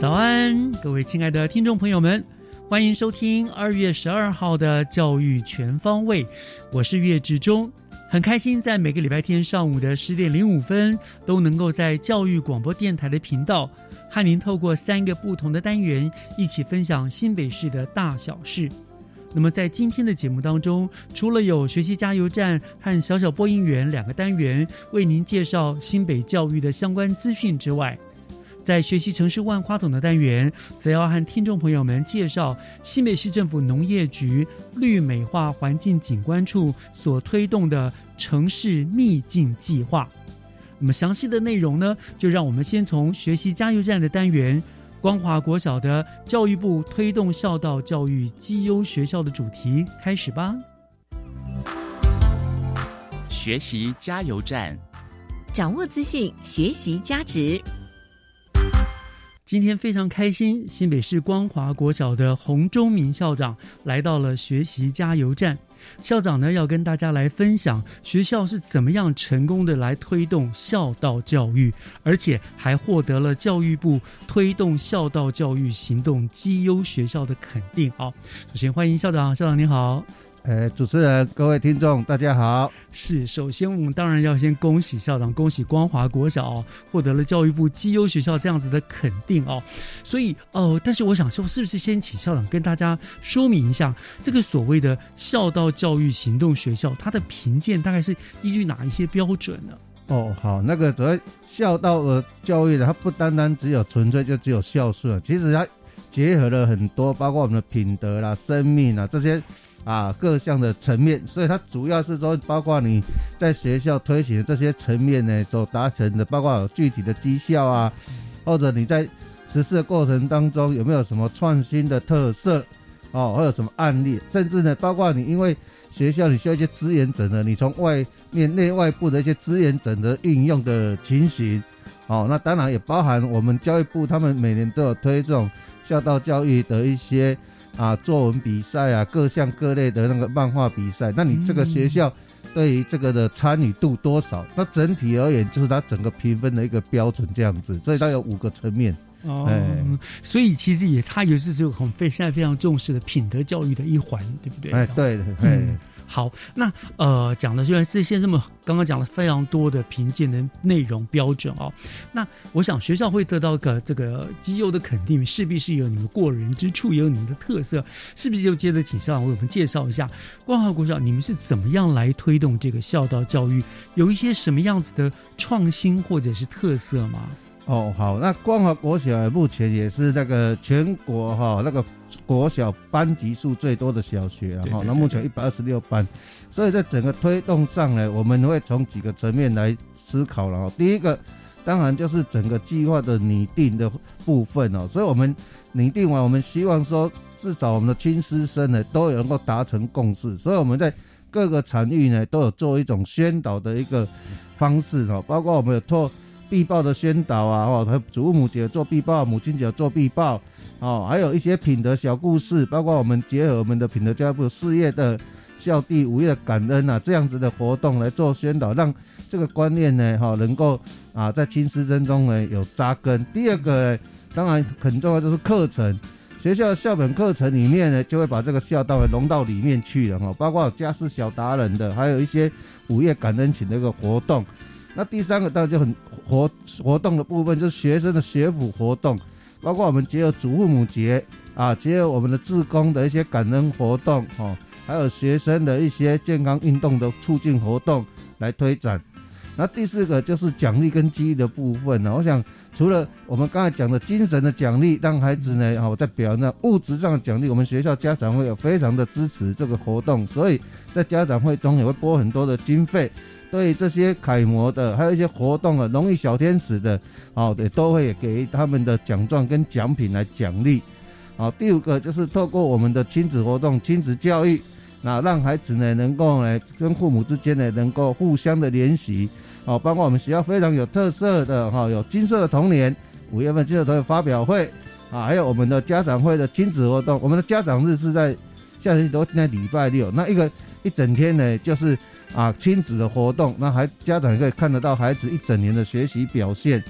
早安，各位亲爱的听众朋友们，欢迎收听二月十二号的教育全方位，我是岳志忠。很开心，在每个礼拜天上午的十点零五分，都能够在教育广播电台的频道，和您透过三个不同的单元，一起分享新北市的大小事。那么在今天的节目当中，除了有学习加油站和小小播音员两个单元为您介绍新北教育的相关资讯之外，在学习城市万花筒的单元，则要和听众朋友们介绍新北市政府农业局绿美化环境景观处所推动的城市秘境计划。那么详细的内容呢，就让我们先从学习加油站的单元。光华国小的教育部推动孝道教育绩优学校的主题开始吧。学习加油站，掌握资讯，学习价值。今天非常开心，新北市光华国小的洪忠明校长来到了学习加油站。校长呢要跟大家来分享学校是怎么样成功的来推动孝道教育，而且还获得了教育部推动孝道教育行动绩优学校的肯定。好，首先欢迎校长，校长您好。呃，主持人、各位听众，大家好。是，首先我们当然要先恭喜校长，恭喜光华国小、哦、获得了教育部绩优学校这样子的肯定哦。所以，哦，但是我想说，是不是先请校长跟大家说明一下，这个所谓的孝道教育行动学校，它的评鉴大概是依据哪一些标准呢？哦，好，那个主要孝道的教育呢，它不单单只有纯粹就只有孝顺，其实它结合了很多，包括我们的品德啦、生命啊这些。啊，各项的层面，所以它主要是说，包括你在学校推行这些层面呢，所达成的，包括有具体的绩效啊，或者你在实施的过程当中有没有什么创新的特色哦，或者什么案例，甚至呢，包括你因为学校你需要一些资源整合，你从外面内外部的一些资源整合运用的情形哦，那当然也包含我们教育部他们每年都有推这种孝道教育的一些。啊，作文比赛啊，各项各类的那个漫画比赛，那你这个学校对于这个的参与度多少？那整体而言，就是它整个评分的一个标准这样子，所以它有五个层面。哦，所以其实也它也是这个很非现在非常重视的品德教育的一环，对不对？哎，对，嗯。好，那呃讲的虽然这些这么刚刚讲了非常多的评鉴的内容标准哦，那我想学校会得到个这个绩优的肯定，势必是有你们过人之处，也有你们的特色，是不是？就接着请校长为我们介绍一下光华国小，你们是怎么样来推动这个孝道教育，有一些什么样子的创新或者是特色吗？哦，好，那光华国小目前也是那个全国哈那个国小班级数最多的小学了哈，那目前一百二十六班，所以在整个推动上呢，我们会从几个层面来思考了哈。第一个，当然就是整个计划的拟定的部分哦，所以我们拟定完，我们希望说至少我们的亲师生呢都能够达成共识，所以我们在各个场域呢都有做一种宣导的一个方式哦，包括我们有做。必报的宣导啊，哦，他祖母节做必报，母亲节做必报，哦，还有一些品德小故事，包括我们结合我们的品德教育部事业的孝弟五月感恩啊这样子的活动来做宣导，让这个观念呢哈能够啊在亲师生中呢有扎根。第二个当然很重要就是课程。学校的校本课程里面呢，就会把这个孝道融到里面去了哈，包括家事小达人的，还有一些午夜感恩寝的一个活动。那第三个当然就很活活动的部分，就是学生的学府活动，包括我们结合祖父母节啊，结合我们的自工的一些感恩活动哦，还有学生的一些健康运动的促进活动来推展。那第四个就是奖励跟激励的部分呢，我想。除了我们刚才讲的精神的奖励，让孩子呢，好在表扬物质上的奖励，我们学校家长会有非常的支持这个活动，所以在家长会中也会拨很多的经费，对这些楷模的，还有一些活动啊，荣誉小天使的，好也都会给他们的奖状跟奖品来奖励。好，第五个就是透过我们的亲子活动、亲子教育，那让孩子呢能够呢跟父母之间呢能够互相的联系。好，包括我们学校非常有特色的哈，有金色的童年，五月份金色童年发表会啊，还有我们的家长会的亲子活动。我们的家长日是在下星期都在礼拜六，那一个一整天呢，就是啊亲子的活动，那孩子家长也可以看得到孩子一整年的学习表现。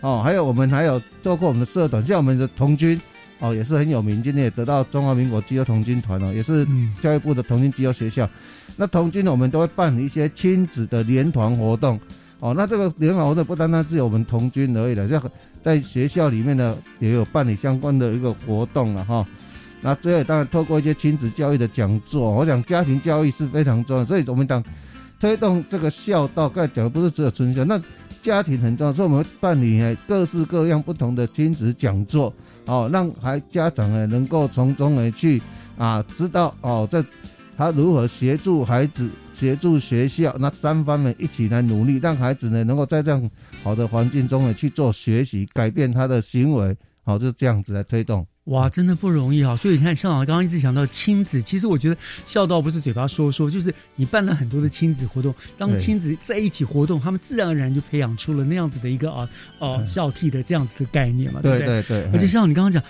哦，还有我们还有做过我们的社团，像我们的童军哦，也是很有名，今天也得到中华民国基优童军团哦，也是教育部的童军基优学校。那童军呢，我们都会办理一些亲子的联团活动。哦，那这个联团活动不单单只有我们童军而已的，在在学校里面呢也有办理相关的一个活动了哈。那最后当然透过一些亲子教育的讲座，我想家庭教育是非常重要，所以我们讲推动这个孝道，刚才讲的不是只有春孝，那家庭很重要，所以我们办理各式各样不同的亲子讲座，哦，让孩家长呢能够从中呢去啊知道哦在。他如何协助孩子、协助学校，那三方面一起来努力，让孩子呢能够在这样好的环境中呢去做学习，改变他的行为，好，就这样子来推动。哇，真的不容易啊！所以你看，校长刚刚一直讲到亲子，其实我觉得孝道不是嘴巴说说，就是你办了很多的亲子活动，当亲子在一起活动，他们自然而然就培养出了那样子的一个啊哦孝悌的这样子的概念嘛，对不对？对对。而且像你刚刚讲。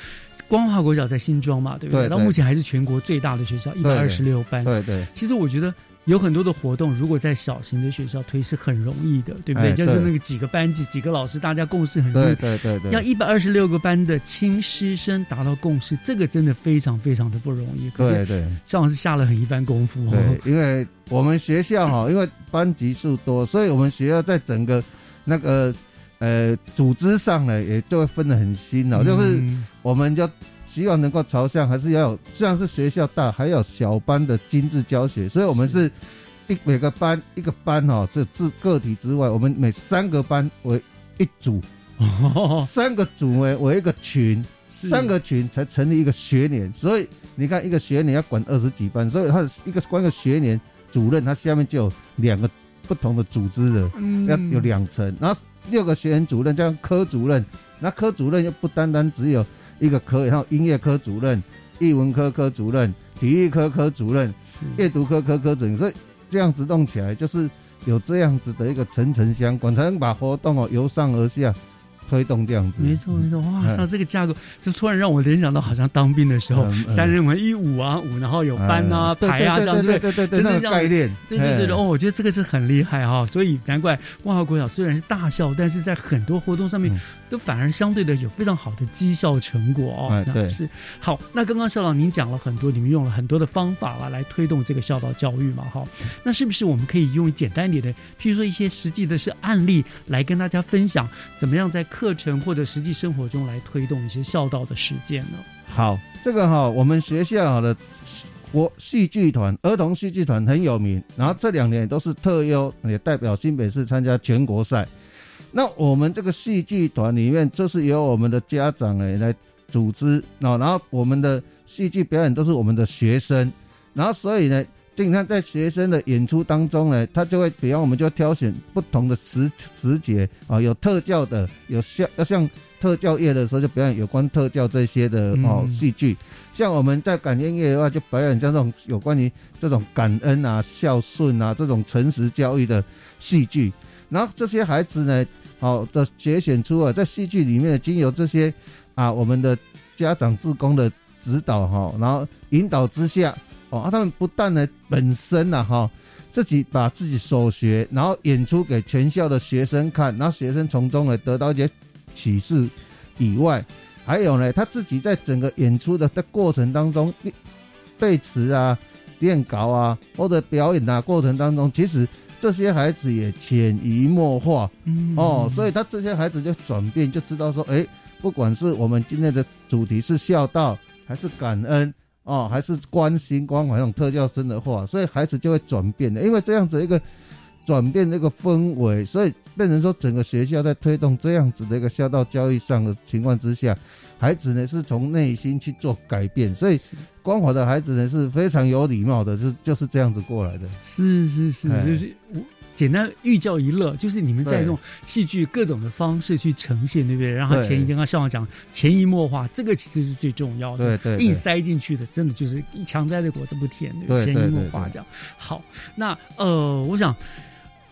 光华国小在新庄嘛，对不对？到目前还是全国最大的学校，一百二十六班。对对。其实我觉得有很多的活动，如果在小型的学校推是很容易的，对不对？就是那个几个班级、几个老师，大家共识很容易。对对对。要一百二十六个班的亲师生达到共识，这个真的非常非常的不容易。对对。校长是下了很一番功夫哦。对，因为我们学校哈，因为班级数多，所以我们学校在整个那个呃组织上呢，也就会分得很新哦。就是我们就。希望能够朝向，还是要有，虽然是学校大，还有小班的精致教学，所以我们是一每个班一个班哈，这自个体之外，我们每三个班为一组，三个组为为一个群，三个群才成立一个学年，所以你看一个学年要管二十几班，所以他一个管一个学年主任，他下面就有两个不同的组织的，要有两层，然后六个学员主任加上科主任，那科主任又不单单只有。一个科，然后音乐科主任、艺文科科主任、体育科科主任、阅读科科科主任，所以这样子弄起来，就是有这样子的一个层层相关，才能把活动哦由上而下。推动这样子，没错没错，哇塞，这个架构就突然让我联想到，好像当兵的时候，三人为一五啊五，然后有班啊排啊这样对对对对，那个概念，对对对哦，我觉得这个是很厉害哈，所以难怪万华国小虽然是大校，但是在很多活动上面都反而相对的有非常好的绩效成果哦。对，是好。那刚刚校长您讲了很多，你们用了很多的方法啊来推动这个孝道教育嘛，哈，那是不是我们可以用简单一点的，譬如说一些实际的是案例来跟大家分享，怎么样在课程或者实际生活中来推动一些孝道的实践呢？好，这个哈，我们学校的国戏剧团、儿童戏剧团很有名，然后这两年都是特优，也代表新北市参加全国赛。那我们这个戏剧团里面，就是由我们的家长诶来组织，然后然后我们的戏剧表演都是我们的学生，然后所以呢。你看，在学生的演出当中呢，他就会，比方我们就挑选不同的时时节啊，有特教的，有像要像特教业的时候就表演有关特教这些的哦戏剧。像我们在感恩夜的话，就表演像这种有关于这种感恩啊、孝顺啊这种诚实教育的戏剧。然后这些孩子呢，好的节选出啊，在戏剧里面经由这些啊我们的家长自工的指导哈，然后引导之下。哦，他们不但呢本身呢哈，自己把自己所学，然后演出给全校的学生看，然后学生从中呢得到一些启示以外，还有呢他自己在整个演出的的过程当中，背词啊、练稿啊或者表演啊过程当中，其实这些孩子也潜移默化嗯哦，所以他这些孩子就转变，就知道说，哎，不管是我们今天的主题是孝道还是感恩。哦，还是关心关怀那种特教生的话，所以孩子就会转变的，因为这样子一个转变这个氛围，所以变成说整个学校在推动这样子的一个孝道教育上的情况之下，孩子呢是从内心去做改变，所以光华的孩子呢是非常有礼貌的，是就是这样子过来的。是是是，哎就是我简单寓教于乐，就是你们在用戏剧各种的方式去呈现，对不对？然后对前一天刚校长讲潜移默化，这个其实是最重要的。对对对硬塞进去的，真的就是一强摘的果子不甜，对不对潜移默化这样。好，那呃，我想。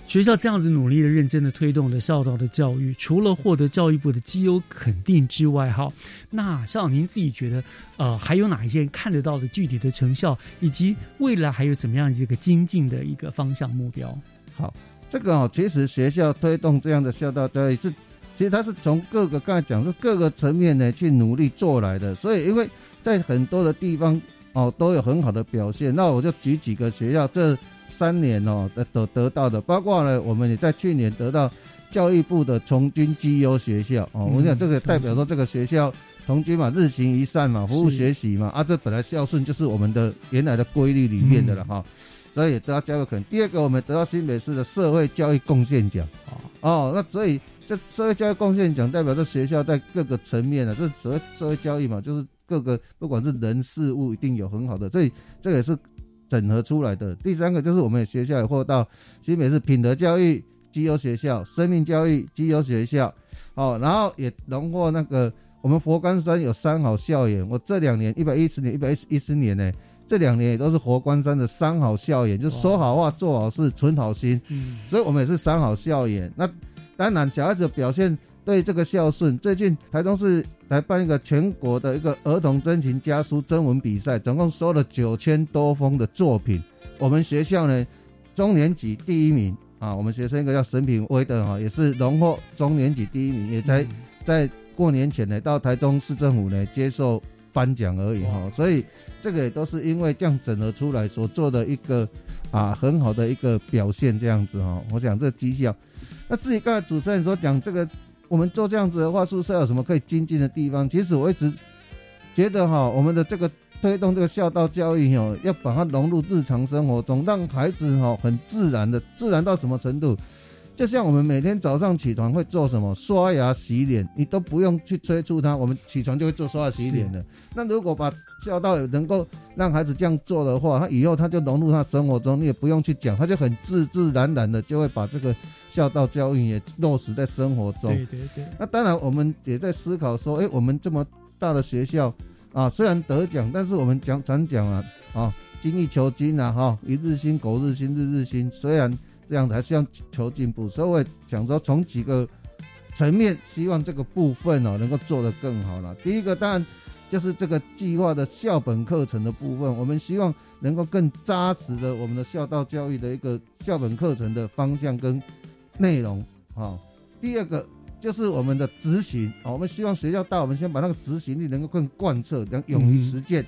学校这样子努力的、认真的推动的孝道的教育，除了获得教育部的绩优肯定之外，哈，那校长您自己觉得，呃，还有哪一些看得到的具体的成效，以及未来还有怎么样的一个精进的一个方向目标？好，这个哦，其实学校推动这样的孝道教育是，其实它是从各个刚才讲是各个层面呢去努力做来的，所以因为在很多的地方哦都有很好的表现，那我就举几个学校这三年哦得得得到的，包括呢我们也在去年得到教育部的从军绩优学校哦，嗯我想这个代表说这个学校。从军嘛，日行一善嘛，服务学习嘛，啊，这本来孝顺就是我们的原来的规律里面的了哈。所以也得到教育肯。第二个，我们得到新北市的社会教育贡献奖。哦，那所以这社会教育贡献奖代表这学校在各个层面呢，这所谓社会教育嘛，就是各个不管是人事物一定有很好的，所以这个也是整合出来的。第三个就是我们学校也获到新北市品德教育绩优学校、生命教育绩优学校，哦，然后也荣获那个我们佛光山有三好校园。我这两年一百一十年、一百一十年呢。这两年也都是佛光山的三好校园，就说好话、做好事、存好心，嗯，所以我们也是三好校园。那当然，小孩子表现对这个孝顺，最近台中市来办一个全国的一个儿童真情家书征文比赛，总共收了九千多封的作品。我们学校呢，中年级第一名啊，我们学生一个叫沈品威的哈，也是荣获中年级第一名，也才在过年前呢到台中市政府呢接受颁奖而已哈哇，所以这个也都是因为这样整合出来所做的一个啊很好的一个表现这样子哈。我想这绩效，那至于刚才主持人所讲这个，我们做这样子的话，宿舍有什么可以精进的地方？其实我一直觉得哈，我们的这个推动这个孝道教育哦，要把它融入日常生活中，让孩子哈很自然的，自然到什么程度？就像我们每天早上起床会做什么，刷牙、洗脸，你都不用去催促他，我们起床就会做刷牙、洗脸的。那如果把孝道能够让孩子这样做的话，他以后他就融入他生活中，你也不用去讲，他就很自自然然的就会把这个孝道教育也落实在生活中。对对对，那当然，我们也在思考说，哎、我们这么大的学校啊，虽然得奖，但是我们讲常讲啊，啊，精益求精啊，哈，一日新，苟日新，日日新。虽然这样子，还是要求进步，所以我也想说，从几个层面，希望这个部分哦，能够做得更好了。第一个，当然就是这个计划的校本课程的部分，我们希望能够更扎实的我们的孝道教育的一个校本课程的方向跟内容啊。第二个。就是我们的执行啊，我们希望学校大，我们先把那个执行力能够更贯彻，能勇于实践。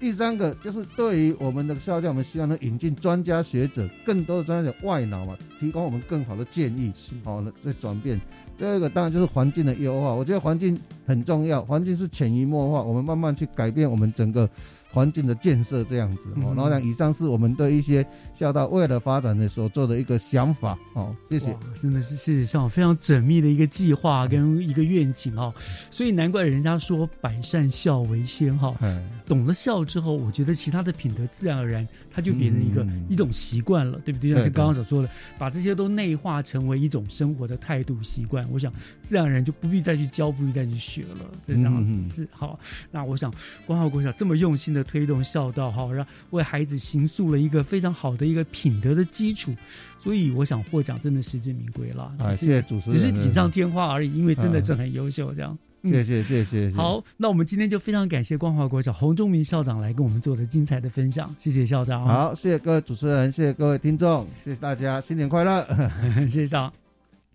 第三个就是对于我们的校教，我们希望能引进专家学者，更多的专家学外脑嘛，提供我们更好的建议，好了再转变。第二个当然就是环境的优化，我觉得环境很重要，环境是潜移默化，我们慢慢去改变我们整个环境的建设这样子哦。嗯然后呢，以上是我们对一些孝道未来发展的所做的一个想法哦，谢谢。，真的是谢谢校长非常缜密的一个计划跟一个愿景哦、所以难怪人家说百善孝为先哈、嗯，懂了孝之后，我觉得其他的品德自然而然它就变成一个、嗯一种习惯了，对不对？像是刚刚所说的，把这些都内化成为一种生活的态度习惯，我想自然而然就不必再去教，不必再去学了，这样是好。那我想光浩国小这么用心的推动孝道，好，让为孩子形塑了一个非常好的一个品德的基础，所以我想获奖真的实至名归了。啊，谢谢主持人。只是锦上添花而已，因为真的嗯是很优秀，这样。谢谢谢谢谢谢。好，那我们今天就非常感谢光华国小洪忠明校长来跟我们做的精彩的分享，谢谢校长。，好，谢谢各位主持人，谢谢各位听众，谢谢大家，新年快乐。谢谢校长。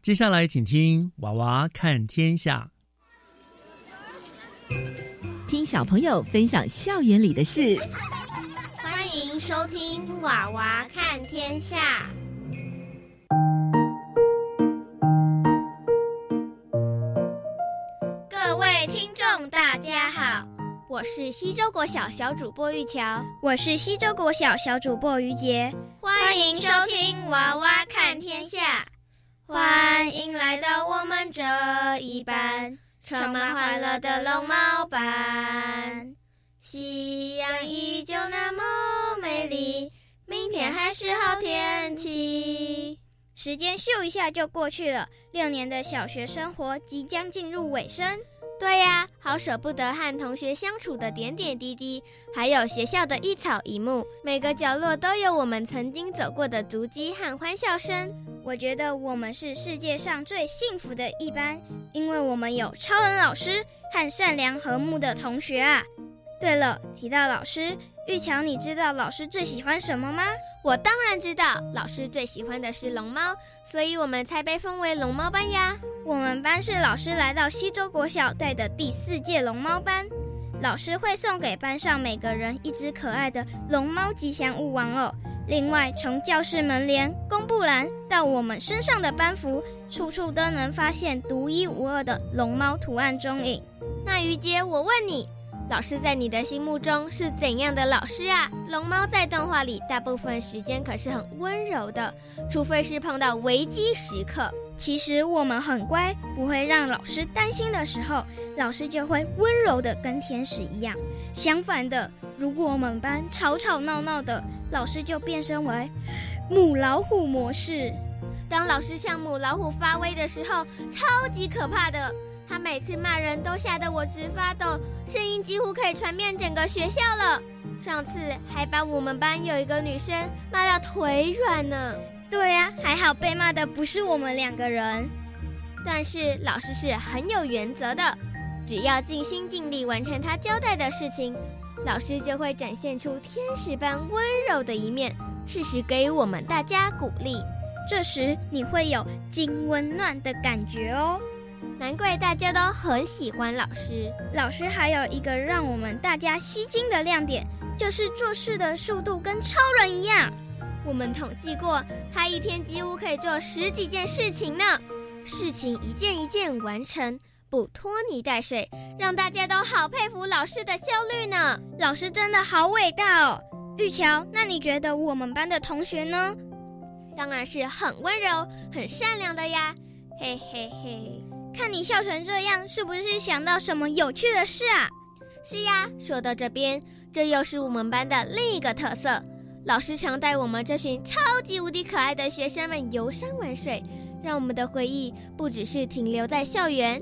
接下来请听《娃娃看天下听小朋友分享校园里的事。欢迎收听《娃娃看天下》。众，大家好，我是西周国小小主播玉乔，我是西周国小小主播于杰，欢迎收听《娃娃看天下》，欢迎来到我们这一班充满欢乐的龙猫班。夕阳依旧那么美丽，明天还是好天气。时间咻一下就过去了，六年的小学生活即将进入尾声。对呀，好舍不得和同学相处的点点滴滴，还有学校的一草一木，每个角落都有我们曾经走过的足迹和欢笑声。我觉得我们是世界上最幸福的一班，因为我们有超人老师和善良和睦的同学啊。对了，提到老师，玉乔，你知道老师最喜欢什么吗？我当然知道，老师最喜欢的是龙猫，所以我们才被封为龙猫班呀。我们班是老师来到西周国小带的第四届龙猫班，老师会送给班上每个人一只可爱的龙猫吉祥物玩偶。另外，从教室门帘、公布栏到我们身上的班服，处处都能发现独一无二的龙猫图案踪影。那于杰，我问你。老师在你的心目中是怎样的老师啊？龙猫在动画里大部分时间可是很温柔的，除非是碰到危机时刻。其实我们很乖，不会让老师担心的时候，老师就会温柔的跟天使一样。相反的，如果我们班吵吵闹闹的，老师就变身为母老虎模式。当老师向母老虎发威的时候，超级可怕的。他每次骂人都吓得我直发抖，声音几乎可以传遍整个学校了。上次还把我们班有一个女生骂到腿软呢。对呀、啊，还好被骂的不是我们两个人。但是老师是很有原则的，只要尽心尽力完成他交代的事情，老师就会展现出天使般温柔的一面，适时给予我们大家鼓励。这时你会有金温暖的感觉哦。难怪大家都很喜欢老师。老师还有一个让我们大家吸睛的亮点，就是做事的速度跟超人一样。我们统计过，他一天几乎可以做十几件事情呢，事情一件一件完成，不拖泥带水，让大家都好佩服老师的效率呢。老师真的好伟大哦！玉桥，那你觉得我们班的同学呢？当然是很温柔、很善良的呀，嘿嘿嘿。看你笑成这样，是不是想到什么有趣的事啊？是呀，说到这边，这又是我们班的另一个特色。老师常带我们这群超级无敌可爱的学生们游山玩水，让我们的回忆不只是停留在校园。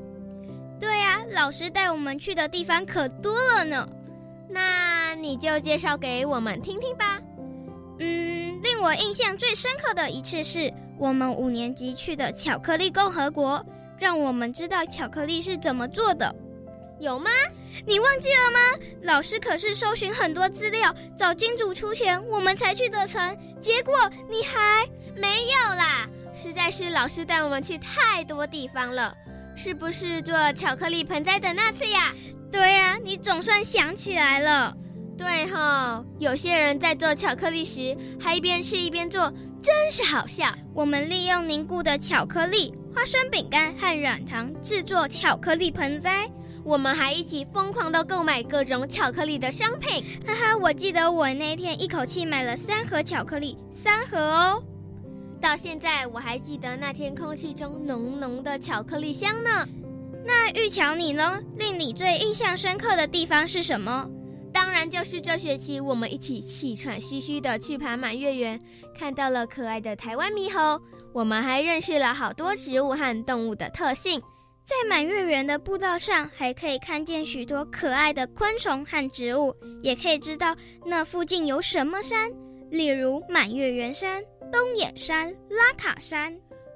对啊，老师带我们去的地方可多了呢。那你就介绍给我们听听吧。嗯，令我印象最深刻的一次是我们五年级去的巧克力共和国。让我们知道巧克力是怎么做的，有吗？你忘记了吗？老师可是搜寻很多资料，找金主出钱，我们才去得成。结果你还没有啦！实在是老师带我们去太多地方了，是不是做巧克力盆栽的那次呀？对呀、啊，你总算想起来了。对哈，有些人在做巧克力时还一边吃一边做，真是好笑。我们利用凝固的巧克力。花生饼干和软糖制作巧克力盆栽，我们还一起疯狂的购买各种巧克力的商品。哈哈，我记得我那天一口气买了三盒巧克力，三盒哦。到现在我还记得那天空气中浓浓的巧克力香呢。那玉乔你呢？令你最印象深刻的地方是什么？当然就是这学期我们一起气喘吁吁的去爬满月园，看到了可爱的台湾猕猴。我们还认识了好多植物和动物的特性，在满月园的步道上，还可以看见许多可爱的昆虫和植物，也可以知道那附近有什么山，例如满月园山、东眼山、拉卡山。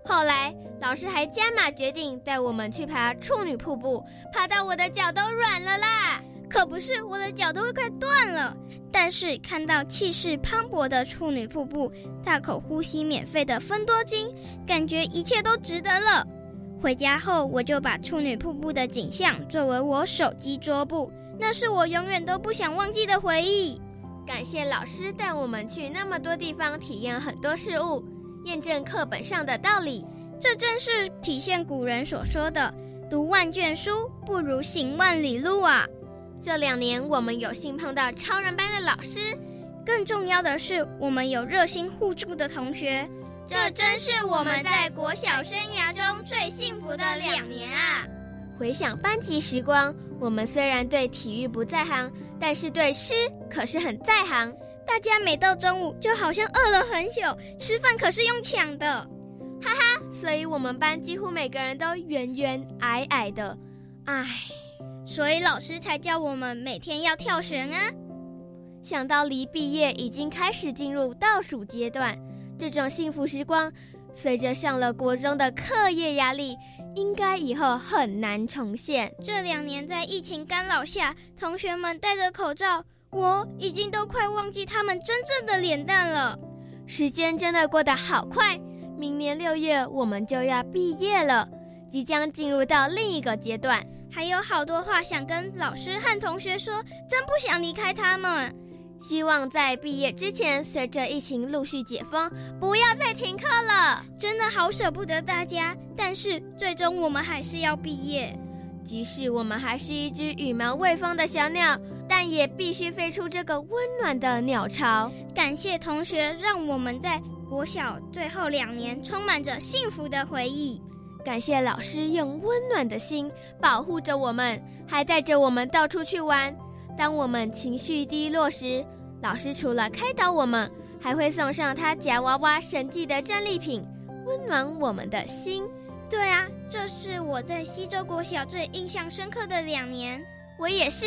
后来老师还加码决定带我们去爬处女瀑布，爬到我的脚都软了啦。可不是，我的脚都会快断了。但是看到气势磅礴的处女瀑布，大口呼吸免费的芬多精，感觉一切都值得了。回家后，我就把处女瀑布的景象作为我手机桌布，那是我永远都不想忘记的回忆。感谢老师带我们去那么多地方，体验很多事物，验证课本上的道理。这正是体现古人所说的“读万卷书，不如行万里路”啊！这两年，我们有幸碰到超人班的老师，更重要的是，我们有热心互助的同学。这真是我们在国小生涯中最幸福的两年啊！回想班级时光，我们虽然对体育不在行，但是对诗可是很在行。大家每到中午，就好像饿了很久，吃饭可是用抢的，哈哈！所以我们班几乎每个人都圆圆矮矮的，唉。所以老师才叫我们每天要跳绳啊！想到离毕业已经开始进入倒数阶段，这种幸福时光，随着上了国中的课业压力，应该以后很难重现。这两年在疫情干扰下，同学们戴着口罩，我已经都快忘记他们真正的脸蛋了。时间真的过得好快，明年六月我们就要毕业了，即将进入到另一个阶段。还有好多话想跟老师和同学说，真不想离开他们。希望在毕业之前，随着疫情陆续解封，不要再停课了。真的好舍不得大家，但是最终我们还是要毕业。即使我们还是一只羽毛未丰的小鸟，但也必须飞出这个温暖的鸟巢。感谢同学，让我们在国小最后两年充满着幸福的回忆。感谢老师用温暖的心保护着我们，还带着我们到处去玩。当我们情绪低落时，老师除了开导我们，还会送上他夹娃娃神迹的战利品，温暖我们的心。对啊，这是我在西周国小最印象深刻的两年。我也是。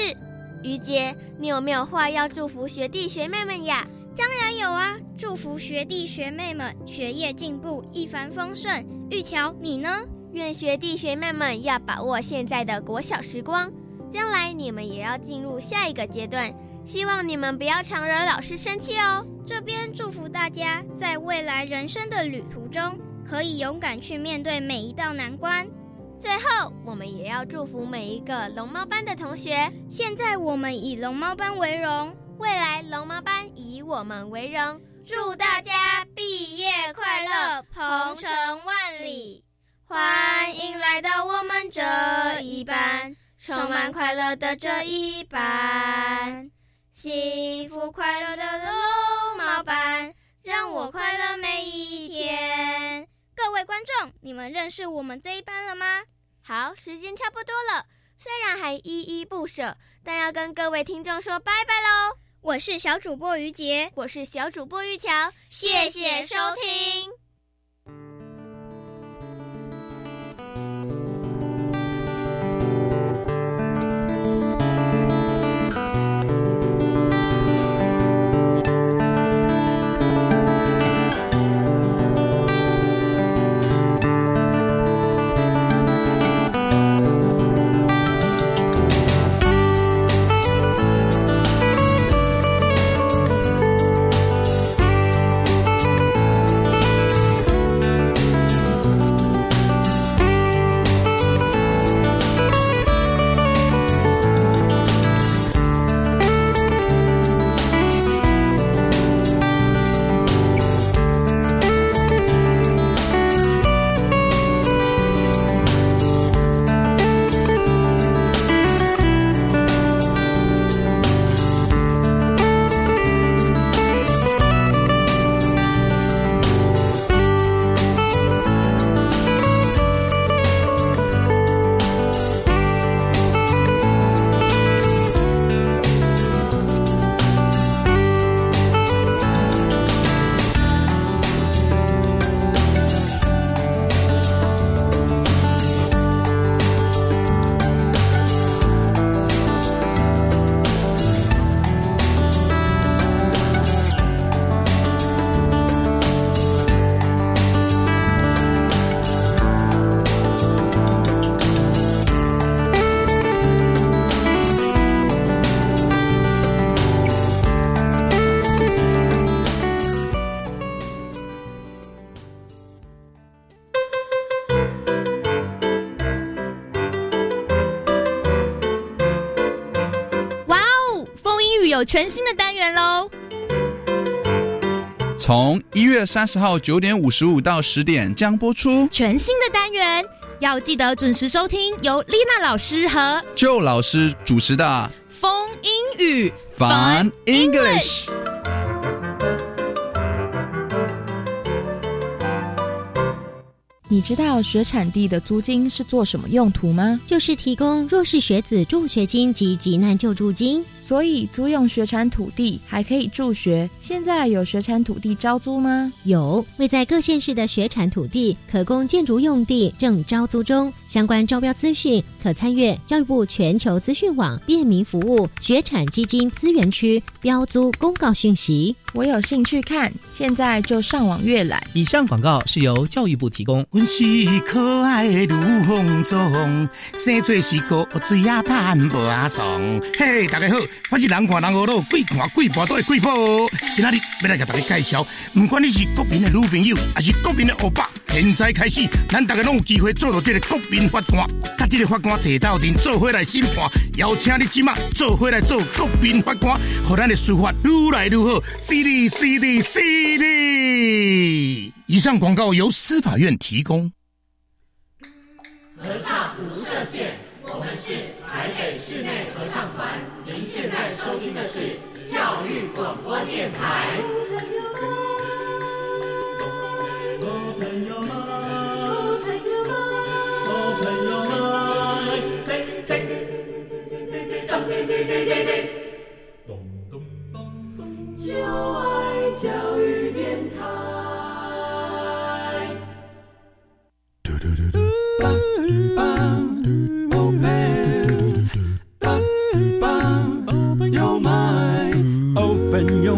于杰，你有没有话要祝福学弟学妹们呀？当然有啊！祝福学弟学妹们学业进步，一帆风顺。玉桥，你呢？愿学弟学妹们要把握现在的国小时光，将来你们也要进入下一个阶段。希望你们不要常惹老师生气哦。这边祝福大家在未来人生的旅途中，可以勇敢去面对每一道难关。最后，我们也要祝福每一个龙猫班的同学。现在我们以龙猫班为荣。未来龙猫班以我们为荣，祝大家毕业快乐，鹏程万里！欢迎来到我们这一班，充满快乐的这一班，幸福快乐的龙猫班，让我快乐每一天。各位观众，你们认识我们这一班了吗？好，时间差不多了，虽然还依依不舍，但要跟各位听众说拜拜喽。我是小主播于杰，我是小主播于桥，谢谢收听。全新的单元喽。从一月三十号九点五十五到十点将播出全新的单元，要记得准时收听由丽娜老师和旧老师主持的《风英语 Fun English》。你知道学产地的租金是做什么用途吗？就是提供弱势学子助学金及急难救助金。所以租用学产土地还可以助学。现在有学产土地招租吗？有，位在各县市的学产土地可供建筑用地正招租中。相关招标资讯可参阅教育部全球资讯网便民服务学产基金资源区标租公告讯息。我有兴趣看，现在就上网阅览。以上广告是由教育部提供。阮是可爱的如风中，生做是个水鸭蛋无阿爽。嘿，大家好。我是人看人恶路，鬼看鬼跋倒的鬼婆。今仔日要来给大家介绍，不管你是国民的女朋友，还是国民的欧巴，现在开始，咱大家拢有机会做到这个国民法官。甲这个法官坐到阵，做回来审判，邀请你即马做回来做国民法官，和咱的司法愈来愈好。犀利犀利犀利！以上广告由司法院提供。合唱无设限，我们是台北室内。现在收听的是教育广播电台。就爱教育电台。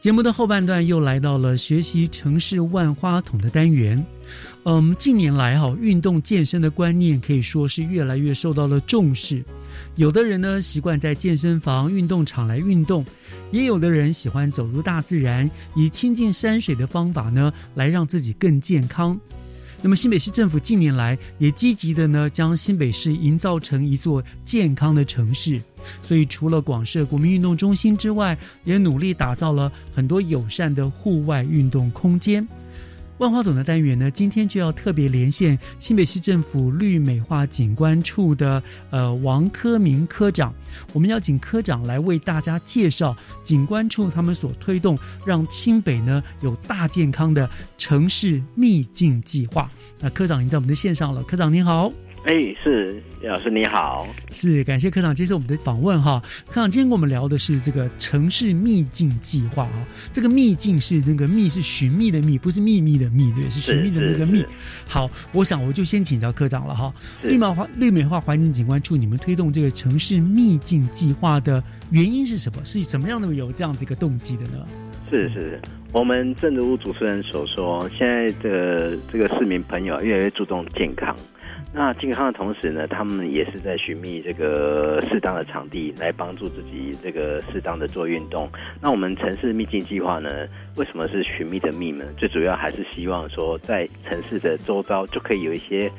节目的后半段又来到了学习城市万花筒的单元。嗯，近年来哈，运动健身的观念可以说是越来越受到了重视。有的人呢习惯在健身房、运动场来运动，也有的人喜欢走入大自然，以亲近山水的方法呢来让自己更健康。那么新北市政府近年来也积极的呢将新北市营造成一座健康的城市，所以除了广设国民运动中心之外，也努力打造了很多友善的户外运动空间。万花筒的单元呢，今天就要特别连线新北市政府绿美化景观处的呃王科明科长，我们要请科长来为大家介绍景观处他们所推动让新北呢有大健康的城市秘境计划。那科长已经在我们的线上了，科长您好。哎，是叶老师你好，是感谢科长接受我们的访问哈。科长今天跟我们聊的是这个城市秘境计划啊，这个秘境是那个秘是寻觅的秘，不是秘密的秘，对，是寻觅的那个秘。好，我想我就先请教科长了哈。绿美化绿美化环境景观处，你们推动这个城市秘境计划的原因是什么？是怎么样的有这样子一个动机的呢？是是，我们正如主持人所说，现在的这个市民朋友越来越注重健康。那健康的同时呢，他们也是在寻觅这个适当的场地来帮助自己这个适当的做运动。那我们城市秘境计划呢，为什么是寻觅的觅呢？最主要还是希望说，在城市的周遭就可以有一些。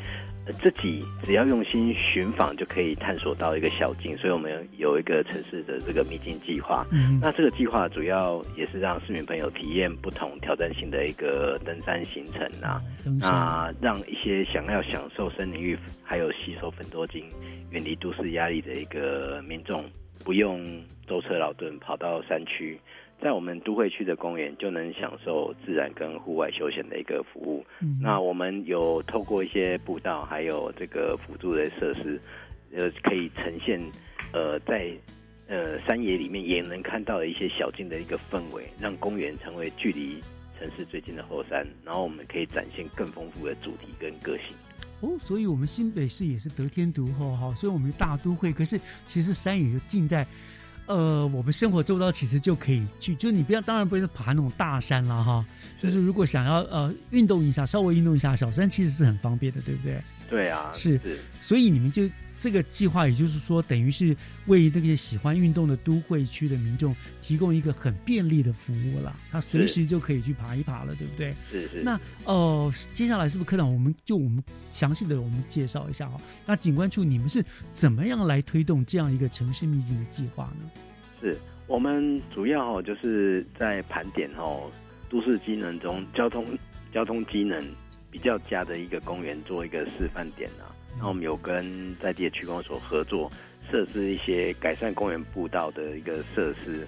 自己只要用心寻访，就可以探索到一个小径。所以我们有一个城市的这个秘境计划。嗯，那这个计划主要也是让市民朋友体验不同挑战性的一个登山行程啊，那让一些想要享受森林浴，还有吸收粉多精、远离都市压力的一个民众，不用舟车劳顿跑到山区。在我们都会区的公园就能享受自然跟户外休闲的一个服务。那我们有透过一些步道，还有这个辅助的设施，呃，可以呈现呃在呃山野里面也能看到的一些小径的一个氛围，让公园成为距离城市最近的后山。然后我们可以展现更丰富的主题跟个性。哦，所以我们新北市也是得天独厚哈，所以我们大都会，可是其实山野就近在。呃，我们生活周遭其实就可以去，就你不要，当然不是爬那种大山了哈。就是如果想要呃运动一下，稍微运动一下，小山其实是很方便的，对不对？对啊，是。所以你们就这个计划，也就是说，等于是为这些喜欢运动的都会区的民众提供一个很便利的服务了。他随时就可以去爬一爬了，对不对？是是。那呃，接下来是不是科长，我们就我们详细的我们介绍一下哈？那景观处你们是怎么样来推动这样一个城市秘境的计划呢？是我们主要哦，就是在盘点哦，都市机能中交通交通机能比较佳的一个公园做一个示范点啊。那我们有跟在地的区公所合作，设置一些改善公园步道的一个设施，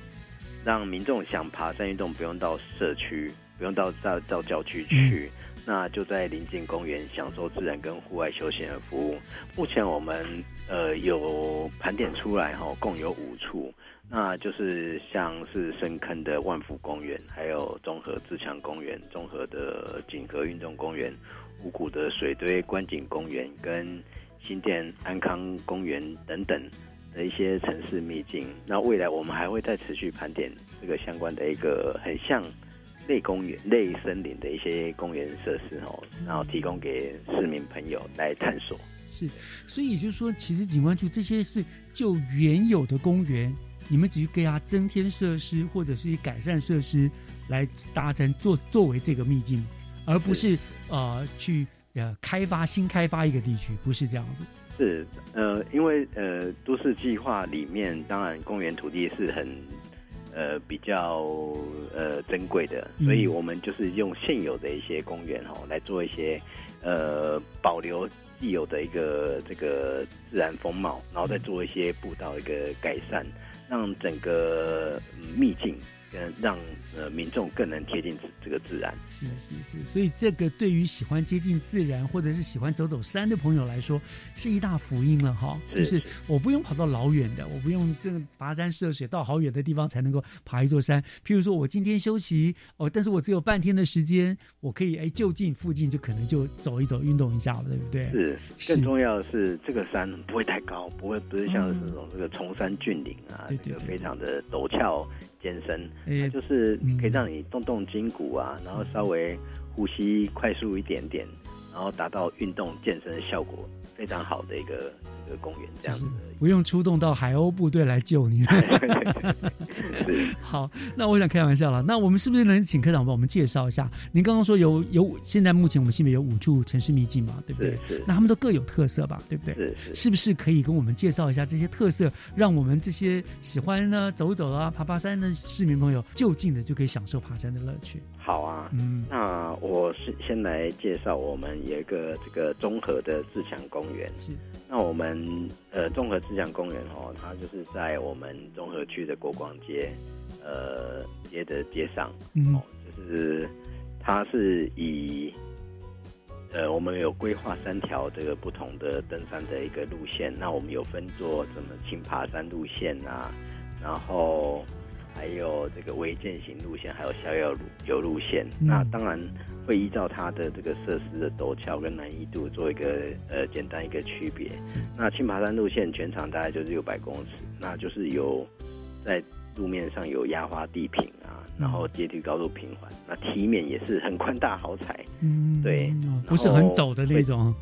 让民众想爬山运动不用到社区，不用到到到郊区去，那就在临近公园享受自然跟户外休闲的服务。目前我们呃有盘点出来哈，共有五处。那就是像是深坑的万福公园，还有综合自强公园、综合的锦河运动公园、五谷的水堆观景公园跟新店安康公园等等的一些城市秘境。那未来我们还会再持续盘点这个相关的一个很像类公园、类森林的一些公园设施哦，然后提供给市民朋友来探索。是，所以也就是说，其实景观处这些是就原有的公园。你们只是给它增添设施，或者是以改善设施来达成作作为这个秘境，而不是呃去呃开发新开发一个地区，不是这样子。是呃，因为呃都市计划里面，当然公园土地是很呃比较呃珍贵的，所以我们就是用现有的一些公园哦来做一些呃保留既有的一个这个自然风貌，然后再做一些步道一个改善。让整个秘境。跟让呃民众更能贴近这个自然，是是是，所以这个对于喜欢接近自然或者是喜欢走走山的朋友来说，是一大福音了哈。就是我不用跑到老远的，我不用这个跋山涉水到好远的地方才能够爬一座山。譬如说我今天休息哦，但是我只有半天的时间，我可以哎就近附近就可能就走一走，运动一下了，对不对？是，更重要的是这个山不会太高，不会不是像是这种这个崇山峻岭啊，这个非常的陡峭。健身，它就是可以让你动动筋骨啊，然后稍微呼吸快速一点点，然后达到运动健身的效果，非常好的一个一个公园，这样子。不用出动到海鸥部队来救你。好，那我想开玩笑了。那我们是不是能请科长帮我们介绍一下？您刚刚说有有，现在目前我们新北有五处城市秘境嘛，对不对？是。那他们都各有特色吧，对不对？是是。是不是可以跟我们介绍一下这些特色，让我们这些喜欢呢走走啊、爬爬山的市民朋友，就近的就可以享受爬山的乐趣？好啊，嗯，那我是先来介绍我们有一个这个综合的自强公园。是。那我们呃综合。自强公园哦，它就是在我们综合区的国光街，呃街的街上哦，就是它是以呃我们有规划三条这个不同的登山的一个路线，那我们有分做什么轻爬山路线啊，然后。还有这个微健行路线，还有逍遥路游路线，那当然会依照它的这个设施的陡峭跟难易度做一个呃简单一个区别。那轻爬山路线全长大概就是六百公尺，那就是有在路面上有压花地坪啊，然后阶梯高度平缓，那梯面也是很宽大好踩，嗯，对，不是很陡的那种。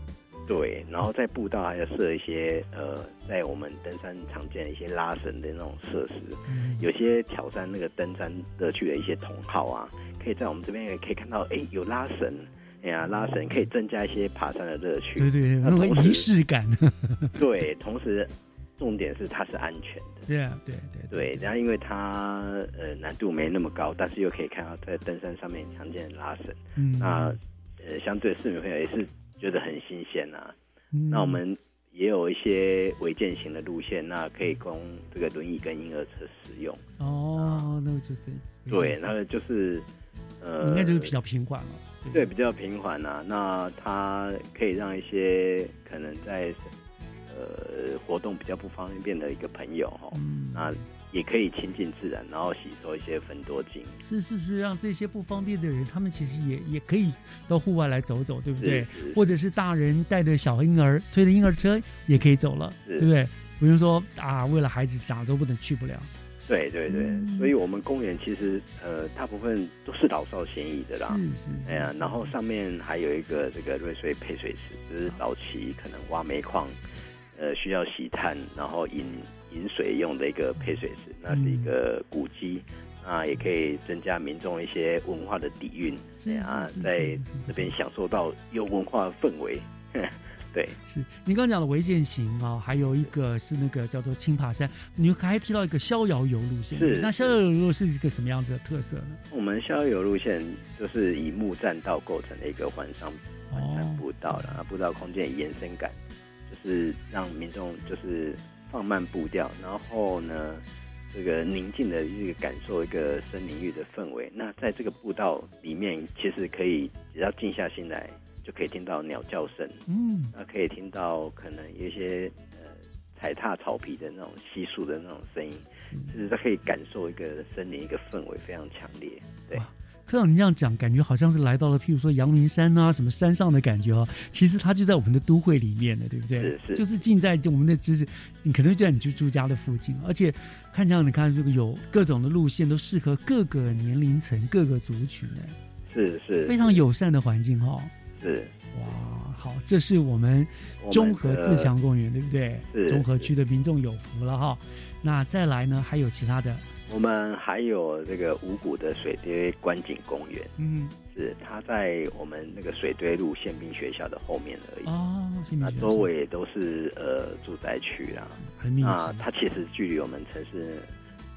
对，然后在步道还要设一些呃，在我们登山常见的一些拉绳的那种设施，有些挑战那个登山乐趣的一些同好啊，可以在我们这边也可以看到，哎，有拉绳，哎呀，拉绳可以增加一些爬山的乐趣，对对对，那种仪式感。对，同时重点是它是安全的，对啊，对对对，然后因为它呃难度没那么高，但是又可以看到在登山上面常见的拉绳，嗯，那呃相对市民朋友也是。觉得很新鲜呐，那我们也有一些违建型的路线，那可以供这个轮椅跟婴儿车使用。哦，那就是对，那个就是呃，应该就是比较平缓了。对，比较平缓呐。那它可以让一些可能在呃活动比较不方便的一个朋友哈，那。也可以亲近自然，然后吸收一些分多精。是是是，让这些不方便的人，他们其实也也可以到户外来走走，对不对？或者是大人带着小婴儿推着婴儿车也可以走了，对不对？不用说啊，为了孩子哪都不能去不了。对对对，所以我们公园其实呃大部分都是老少咸宜的啦。是是。哎呀，然后上面还有一个这个瑞穗配水池，就是早期可能挖煤矿，呃需要洗炭，然后饮饮水用的一个配水池，那是一个古迹。那，也可以增加民众一些文化的底蕴，啊，在这边享受到有文化氛围。对，是您刚刚讲的违建行啊，还有一个是那个叫做青爬山，你还提到一个逍遥游路线。是，那逍遥游路是一个什么样的特色呢？我们逍遥游路线就是以木栈道构成的一个环山环山步道然后，步道空间延伸感，就是让民众就是放慢步调，然后呢。这个宁静的一个感受，一个森林域的氛围。那在这个步道里面，其实可以只要静下心来，就可以听到鸟叫声。嗯，那可以听到可能有一些呃踩踏草皮的那种稀疏的那种声音，就是它可以感受一个森林一个氛围非常强烈。对。科长，你这样讲，感觉好像是来到了，譬如说阳明山啊，什么山上的感觉啊。其实它就在我们的都会里面的，对不对？是是。就是近在我们的知识，你可能就在你住住家的附近，而且看这样，你看这个有各种的路线，都适合各个年龄层、各个族群的。是是。非常友善的环境哈。是。哇，好，这是我们中和自强公园，对不对？是。中和区的民众有福了哈。那再来呢？还有其他的？我们还有这个五谷的水堆观景公园，嗯，是它在我们那个水堆路宪兵学校的后面而已。哦，那周围都是呃住宅区啦，啊，它其实距离我们城市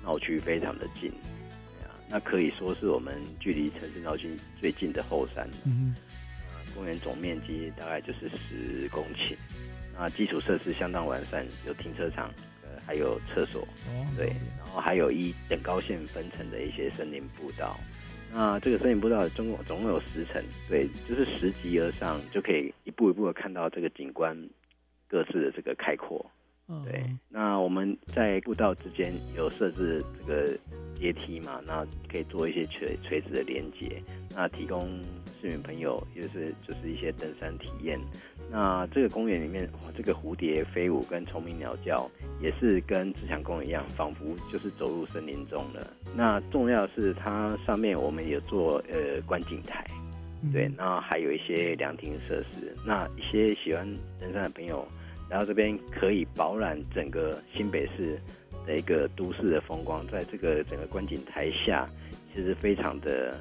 闹区非常的近，啊，那可以说是我们距离城市闹区最近的后山，公园总面积大概就是十公顷，那，基础设施相当完善，有停车场。还有厕所，对，然后还有一等高线分层的一些森林步道。那这个森林步道总共总共有十层，对，就是拾级而上，就可以一步一步的看到这个景观各自的这个开阔。对，那我们在步道之间有设置这个阶梯嘛，那可以做一些垂垂直的连接，那提供市民朋友就是就是一些登山体验。那这个公园里面，哇，这个蝴蝶飞舞跟虫鸣鸟叫，也是跟自强公园一样，仿佛就是走入森林中了。那重要是它上面我们有做呃观景台，对，那还有一些凉亭设施。那一些喜欢登山的朋友，来到这边可以饱览整个新北市的一个都市的风光，在这个整个观景台下，其实非常的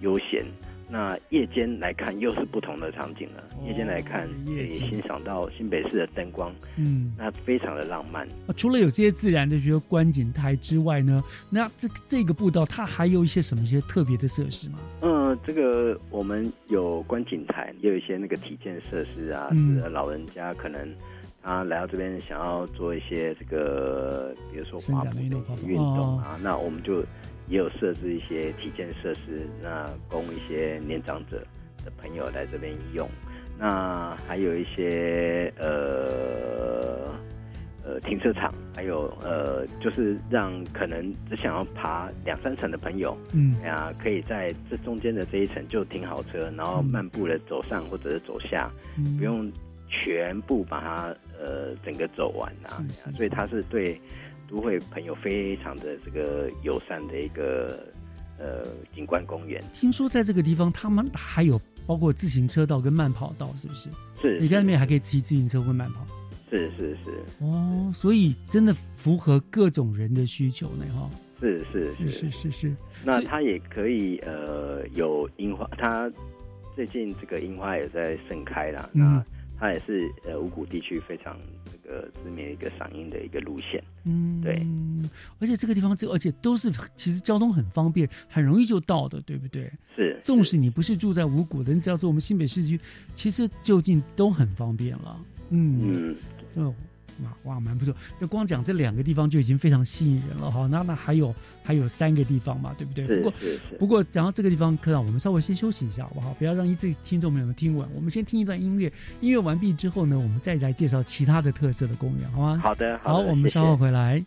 悠闲。那夜间来看又是不同的场景了。夜间来看可以欣赏到新北市的灯光，嗯，那非常的浪漫。除了有这些自然的，比如观景台之外呢，那这这个步道它还有一些什么一些特别的设施吗？嗯，这个我们有观景台，也有一些那个体健设施啊，是老人家可能啊来到这边想要做一些这个，比如说滑步运动啊，那我们就。也有设置一些体健设施，那供一些年长者的朋友来这边用。那还有一些呃呃停车场，还有呃就是让可能只想要爬两三层的朋友，嗯，呀，可以在这中间的这一层就停好车，然后漫步的走上或者是走下，不用全部把它呃整个走完啊。所以它是对。都会朋友非常的这个友善的一个呃景观公园。听说在这个地方，他们还有包括自行车道跟慢跑道，是不是？是。你在那边还可以骑自行车或慢跑。是是是。哦，所以真的符合各种人的需求呢，哈。是是是是是是。那它也可以呃有樱花，它最近这个樱花也在盛开啦。那它也是呃五谷地区非常。这个，知名一个赏樱的一个路线，嗯，对，而且这个地方，这而且都是其实交通很方便，很容易就到的，对不对？是，纵使你不是住在五谷的，你只要是我们新北市区，其实就近都很方便了，嗯嗯。哇哇，蛮不错！就光讲这两个地方就已经非常吸引人了哈。那那还有还有三个地方嘛，对不对？不过不过讲到这个地方，科长，我们稍微先休息一下好不好？不要让一直听众朋友们听完。我们先听一段音乐，音乐完毕之后呢，我们再来介绍其他的特色的公园，好吗？好的，好，我们稍后回来。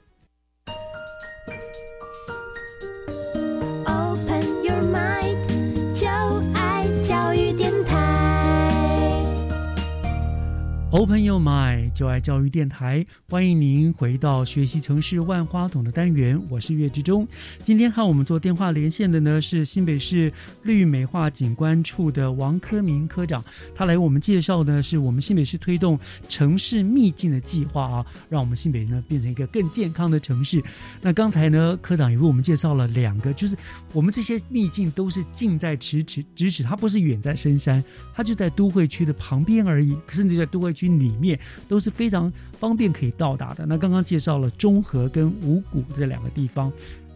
Open Your Mind，就爱教育电台，欢迎您回到学习城市万花筒的单元，我是岳志忠。今天和我们做电话连线的呢是新北市绿美化景观处的王科明科长，他来我们介绍呢是我们新北市推动城市秘境的计划啊，让我们新北呢变成一个更健康的城市。那刚才呢科长也为我们介绍了两个，就是我们这些秘境都是近在咫尺，咫尺，它不是远在深山，它就在都会区的旁边而已，甚至在都会区。里面都是非常方便可以到达的。那刚刚介绍了中和跟五谷这两个地方，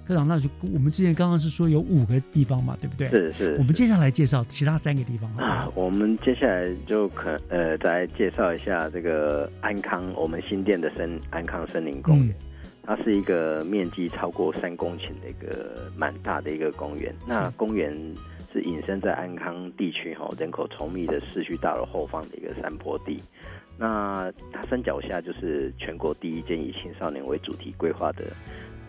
科长，那就我们之前刚刚是说有五个地方嘛，对不对？是是。我们接下来介绍其他三个地方啊。我们接下来就可呃再介绍一下这个安康，我们新店的森安康森林公园，它是一个面积超过三公顷的一个蛮大的一个公园。那公园是隐身在安康地区哈人口稠密的市区大楼后方的一个山坡地。那它山脚下就是全国第一间以青少年为主题规划的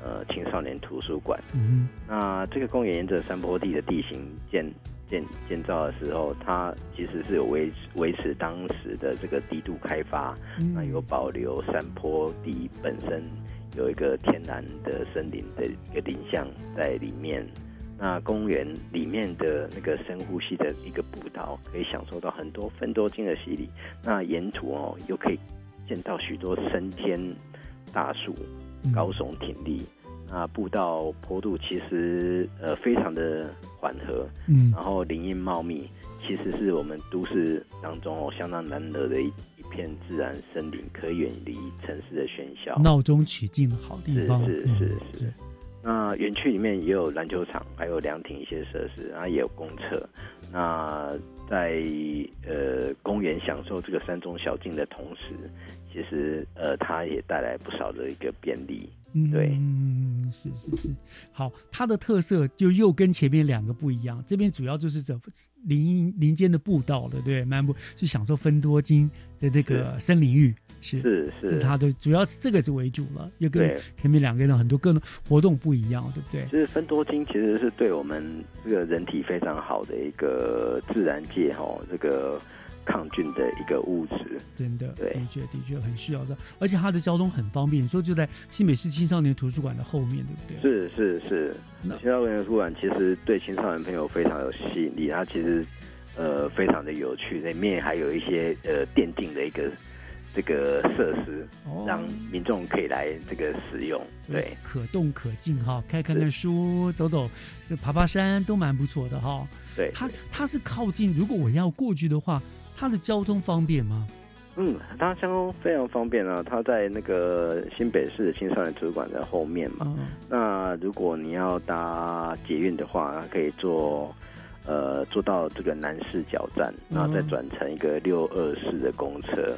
呃青少年图书馆。嗯，那这个公园沿着山坡地的地形建建建造的时候，它其实是有维维持当时的这个低度开发，那有保留山坡地本身有一个天然的森林的一个林相在里面。那公园里面的那个深呼吸的一个步道，可以享受到很多分多金的洗礼。那沿途哦，又可以见到许多参天大树，高耸挺立。那步道坡度其实呃非常的缓和，嗯，然后林荫茂密，其实是我们都市当中哦相当难得的一一片自然森林，可以远离城市的喧嚣，闹中取静的好地方。是是是是。那园区里面也有篮球场，还有凉亭一些设施，然后也有公厕。那在呃公园享受这个山中小径的同时，其实呃它也带来不少的一个便利。对，嗯，是是是。好，它的特色就又跟前面两个不一样。这边主要就是这林林间的步道的，对，漫步去享受分多金的这个森林浴。是是是，它的主要是这个是为主了，又跟前面两个人很多各种活动不一样，对不对？其实分多精其实是对我们这个人体非常好的一个自然界哈，这个抗菌的一个物质。真的，的确的确很需要的，而且它的交通很方便，你说就在新北市青少年图书馆的后面，对不对？是是是，青少年图书馆其实对青少年朋友非常有吸引力，它其实呃非常的有趣，里面还有一些呃电竞的一个。这个设施让民众可以来这个使用，对，可动可静哈，看看看书，走走，就爬爬山都蛮不错的哈。对，它它是靠近，如果我要过去的话，它的交通方便吗？嗯，它交通非常方便啊，它在那个新北市青少年图书馆的后面嘛。那如果你要搭捷运的话，可以坐。呃，坐到这个南市角站，然后再转乘一个六二四的公车，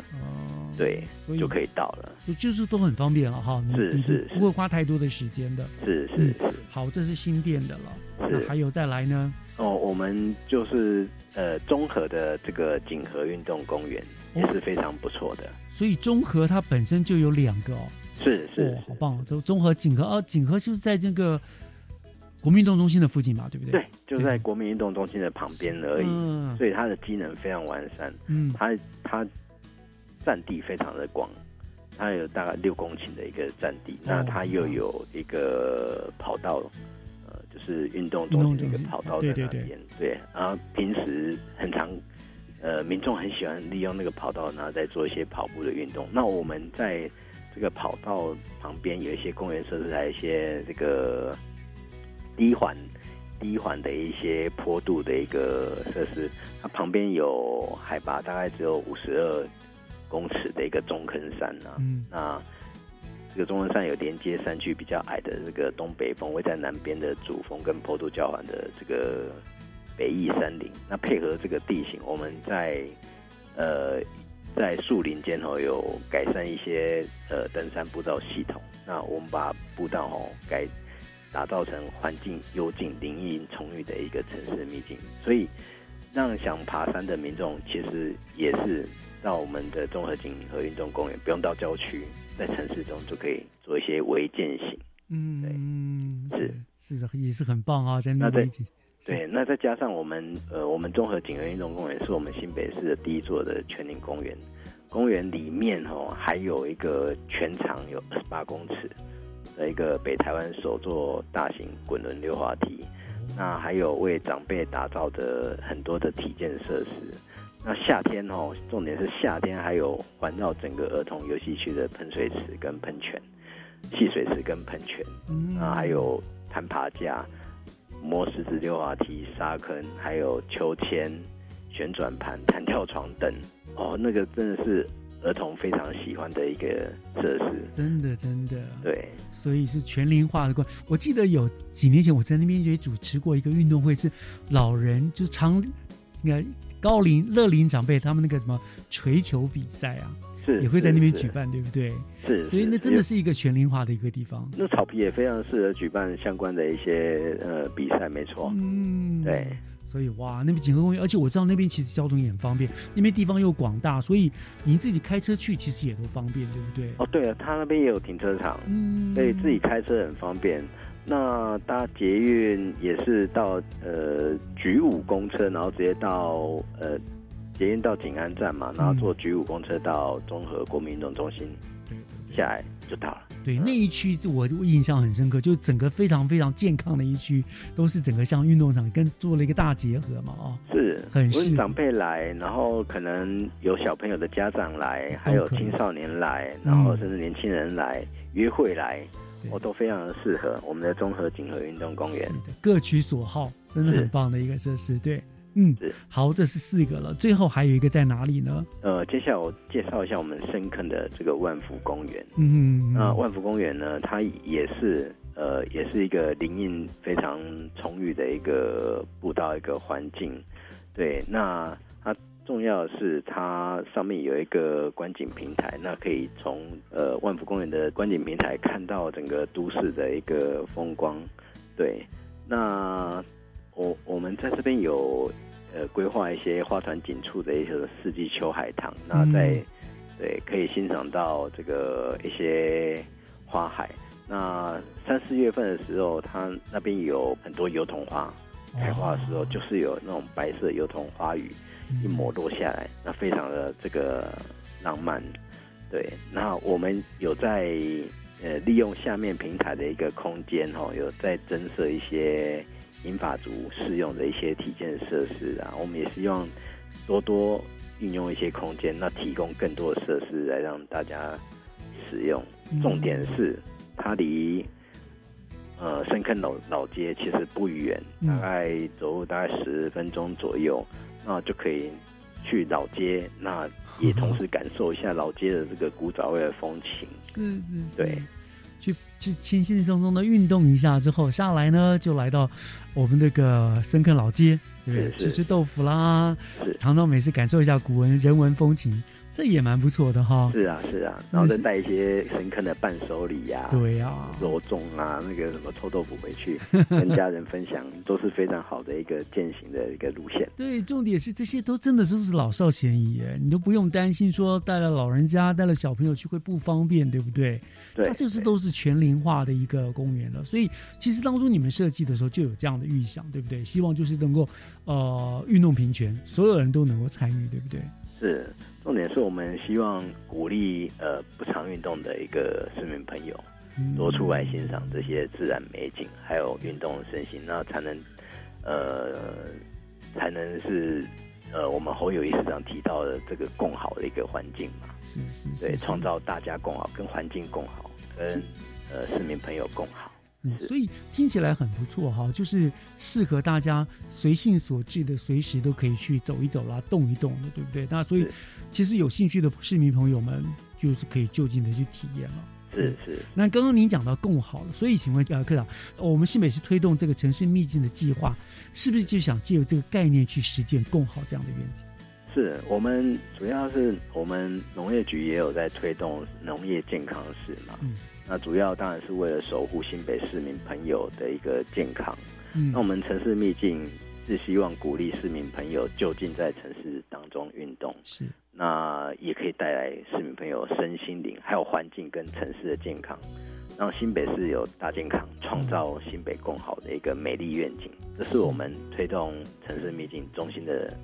对，就可以到了。就是都很方便了哈，是是，不会花太多的时间的。是是是。好，这是新店的了。那，还有再来呢？哦，我们就是呃，综合的这个锦和运动公园也是非常不错的。所以综合它本身就有两个哦。是是，好棒！就综合锦和哦，锦河就是在这个。国民运动中心的附近嘛，对不对？对，就在国民运动中心的旁边而已，所以它的机能非常完善。嗯，它它占地非常的广，它有大概六公顷的一个占地，那它又有一个跑道，呃，就是运动中心的一个跑道在那边。对，然后平时很常，呃，民众很喜欢利用那个跑道，然后再做一些跑步的运动。那我们在这个跑道旁边有一些公园设施，还有一些这个。低缓、低缓的一些坡度的一个设施，它旁边有海拔大概只有五十二公尺的一个中坑山呢。嗯，那这个中坑山有连接山区比较矮的这个东北峰，会在南边的主峰跟坡度较缓的这个北翼山林。那配合这个地形，我们在呃在树林间哦有改善一些呃登山步道系统。那我们把步道哦改。打造成环境幽静、林荫充裕的一个城市秘境，所以让想爬山的民众其实也是到我们的综合景和运动公园，不用到郊区，在城市中就可以做一些微践行。嗯，对，是是也是很棒啊，在那边。对，那再加上我们呃，我们综合景和运动公园是我们新北市的第一座的全龄公园，公园里面哦，还有一个全长有二十八公尺的一个北台湾首座大型滚轮溜滑梯，那还有为长辈打造的很多的体健设施。那夏天哦，重点是夏天还有环绕整个儿童游戏区的喷水池跟喷泉、戏水池跟喷泉，啊，还有攀爬架、磨石子溜滑梯、沙坑，还有秋千、旋转盘、弹跳床等。哦，那个真的是儿童非常喜欢的一个设施，真的真的。对，所以是全龄化的过。我记得有几年前我在那边也主持过一个运动会，是老人就是长那个。高龄、乐龄长辈他们那个什么锤球比赛啊，是也会在那边举办，对不对？是，所以那真的是一个全龄化的一个地方。那草皮也非常适合举办相关的一些呃比赛，没错。嗯，对。所以哇，那边景和公园，而且我知道那边其实交通也很方便，那边地方又广大，所以你自己开车去其实也都方便，对不对？哦，对了，他那边也有停车场，嗯，所以自己开车很方便。那搭捷运也是到呃局五公车，然后直接到呃捷运到景安站嘛，然后坐局五公车到综合国民运动中心，下来就到了。对，那一区我印象很深刻，就整个非常非常健康的一区，都是整个像运动场跟做了一个大结合嘛，哦，是，很是长辈来，然后可能有小朋友的家长来，还有青少年来，然后甚至年轻人来约会来。我都非常的适合我们的综合景和运动公园，各取所好，真的很棒的一个设施。对，嗯，好，这是四个了，最后还有一个在哪里呢？呃，接下来我介绍一下我们深坑的这个万福公园。嗯，那万福公园呢，它也是呃，也是一个林荫非常充裕的一个步道一个环境。对，那。重要的是，它上面有一个观景平台，那可以从呃万福公园的观景平台看到整个都市的一个风光。对，那我我们在这边有呃规划一些花团锦簇的一些四季秋海棠，那在对可以欣赏到这个一些花海。那三四月份的时候，它那边有很多油桐花开花的时候，就是有那种白色油桐花雨。一抹落下来，那非常的这个浪漫，对。那我们有在呃利用下面平台的一个空间哈，有在增设一些银发族适用的一些体健设施啊。我们也希望多多运用一些空间，那提供更多的设施来让大家使用。重点是它离呃深坑老老街其实不远，大概走路大概十分钟左右。那就可以去老街，那也同时感受一下老街的这个古早味的风情。是是，对，去去轻轻松松的运动一下之后，下来呢就来到我们这个深坑老街，对不对？吃吃豆腐啦，尝尝美食，感受一下古文人文风情。这也蛮不错的哈，是啊是啊，然后再带一些深坑的伴手礼呀，对呀，肉粽啊，那个什么臭豆腐回去 跟家人分享，都是非常好的一个践行的一个路线。对，重点是这些都真的都是老少咸宜，你都不用担心说带了老人家带了小朋友去会不方便，对不对？对，它就是都是全龄化的一个公园了，所以其实当初你们设计的时候就有这样的预想，对不对？希望就是能够呃运动平权，所有人都能够参与，对不对？是。重点是我们希望鼓励呃不常运动的一个市民朋友多出来欣赏这些自然美景，还有运动身心，那才能呃才能是呃我们侯友谊市长提到的这个共好的一个环境嘛，是是对，创造大家共好，跟环境共好，跟呃市民朋友共好。嗯，所以听起来很不错哈，就是适合大家随性所致的，随时都可以去走一走啦，动一动的，对不对？那所以其实有兴趣的市民朋友们，就是可以就近的去体验了。是是。那刚刚您讲到共好了，所以请问呃科长，我们新北市推动这个城市秘境的计划，是不是就想借由这个概念去实践共好这样的愿景？是我们主要是我们农业局也有在推动农业健康市嘛。嗯。那主要当然是为了守护新北市民朋友的一个健康。嗯，那我们城市秘境是希望鼓励市民朋友就近在城市当中运动。是，那也可以带来市民朋友身心灵还有环境跟城市的健康，让新北市有大健康，创造新北更好的一个美丽愿景。这是我们推动城市秘境中心的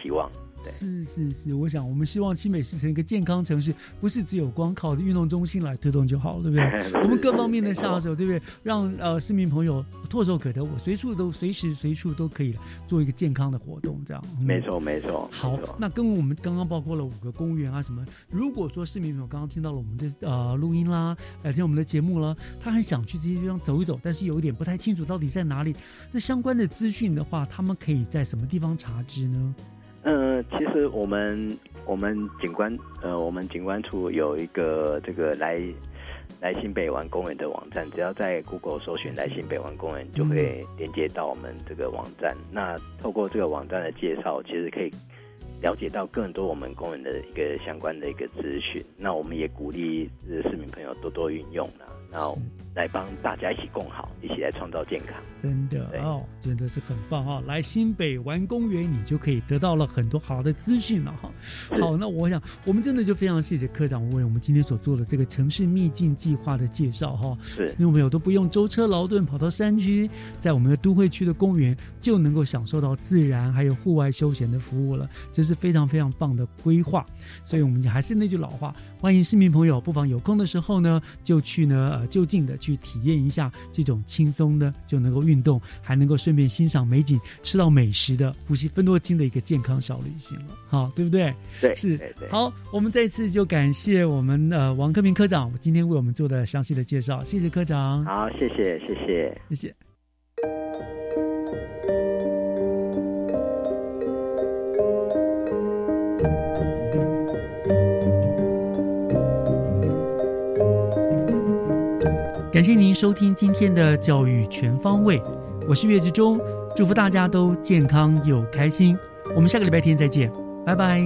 期望。是是是，我想我们希望新北市成一个健康城市，不是只有光靠运动中心来推动就好了，对不 对？我们各方面的下手，对不对？让呃市民朋友唾手可得，我随处都随时随处都可以做一个健康的活动，这样。没错没错。好，那跟我们刚刚包括了五个公园啊什么，如果说市民朋友刚刚听到了我们的呃录音啦，来听我们的节目了，他很想去这些地方走一走，但是有一点不太清楚到底在哪里，那相关的资讯的话，他们可以在什么地方查知呢？嗯，其实我们我们景观呃，我们景观处有一个这个来来新北玩公园的网站，只要在 Google 搜寻来新北玩公园，就会连接到我们这个网站。那透过这个网站的介绍，其实可以了解到更多我们公园的一个相关的一个资讯。那我们也鼓励市民朋友多多运用呢。然后来帮大家一起共好，一起来创造健康。真的哦，真的是很棒哈！来新北玩公园，你就可以得到了很多好的资讯了哈。好，那我想我们真的就非常谢谢科长为我们今天所做的这个城市秘境计划的介绍哈。是，听众朋友都不用舟车劳顿跑到山区，在我们的都会区的公园就能够享受到自然还有户外休闲的服务了，这是非常非常棒的规划。所以我们还是那句老话，欢迎市民朋友不妨有空的时候呢，就去呢。就近的去体验一下这种轻松的就能够运动，还能够顺便欣赏美景、吃到美食的呼吸分多金的一个健康小旅行了，好，对不对？对，是。好，我们这一次就感谢我们呃王克明科长今天为我们做的详细的介绍，谢谢科长。好，谢谢，谢谢，谢谢。感谢您收听今天的教育全方位，我是岳志忠，祝福大家都健康又开心。我们下个礼拜天再见，拜拜。